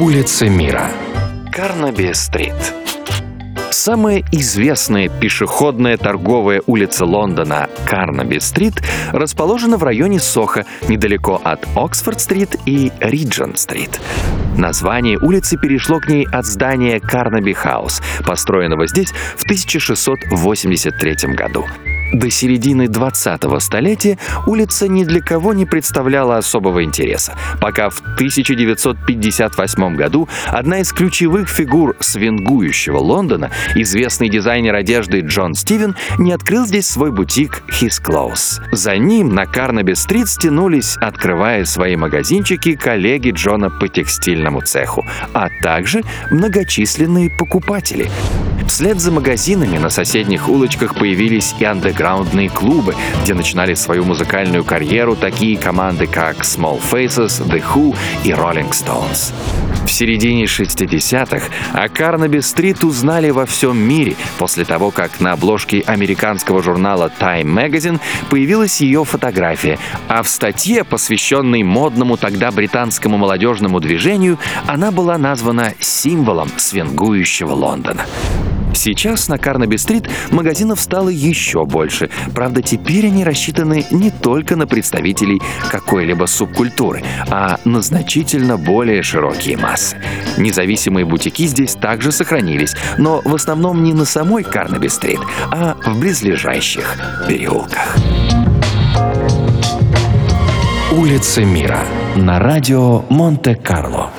Улицы мира. Карнаби-стрит. Самая известная пешеходная торговая улица Лондона Карнаби-стрит расположена в районе Сохо, недалеко от Оксфорд-стрит и Риджент-стрит. Название улицы перешло к ней от здания Карнаби Хаус, построенного здесь в 1683 году. До середины 20-го столетия улица ни для кого не представляла особого интереса, пока в 1958 году одна из ключевых фигур свингующего Лондона, известный дизайнер одежды Джон Стивен, не открыл здесь свой бутик His Clothes. За ним на Карнаби-стрит стянулись, открывая свои магазинчики, коллеги Джона по текстильному цеху, а также многочисленные покупатели. Вслед за магазинами на соседних улочках появились и андеграундные клубы, где начинали свою музыкальную карьеру такие команды, как Small Faces, The Who и Rolling Stones. В середине 60-х о Карнаби-стрит узнали во всем мире после того, как на обложке американского журнала Time Magazine появилась ее фотография, а в статье, посвященной модному тогда британскому молодежному движению, она была названа символом свингующего Лондона. Сейчас на Карнаби-стрит магазинов стало еще больше. Правда, теперь они рассчитаны не только на представителей какой-либо субкультуры, а на значительно более широкие массы. Независимые бутики здесь также сохранились, но в основном не на самой Карнаби-стрит, а в близлежащих переулках. Улицы мира на радио Монте-Карло.